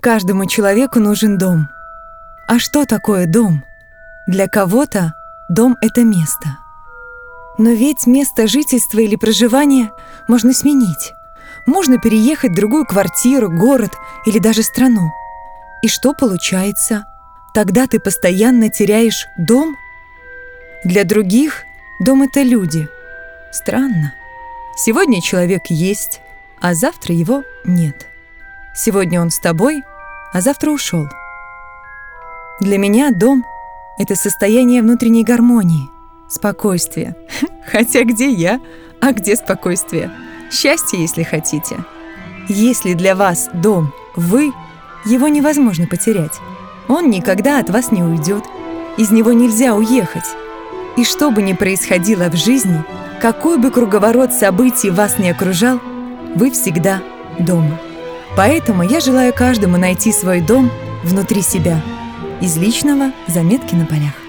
Каждому человеку нужен дом. А что такое дом? Для кого-то дом — это место. Но ведь место жительства или проживания можно сменить. Можно переехать в другую квартиру, город или даже страну. И что получается? Тогда ты постоянно теряешь дом? Для других дом — это люди. Странно. Сегодня человек есть, а завтра его нет. Сегодня он с тобой, а завтра ушел. Для меня дом — это состояние внутренней гармонии, спокойствия. Хотя где я, а где спокойствие? Счастье, если хотите. Если для вас дом — вы, его невозможно потерять. Он никогда от вас не уйдет. Из него нельзя уехать. И что бы ни происходило в жизни, какой бы круговорот событий вас не окружал, вы всегда дома. Поэтому я желаю каждому найти свой дом внутри себя. Из личного заметки на полях.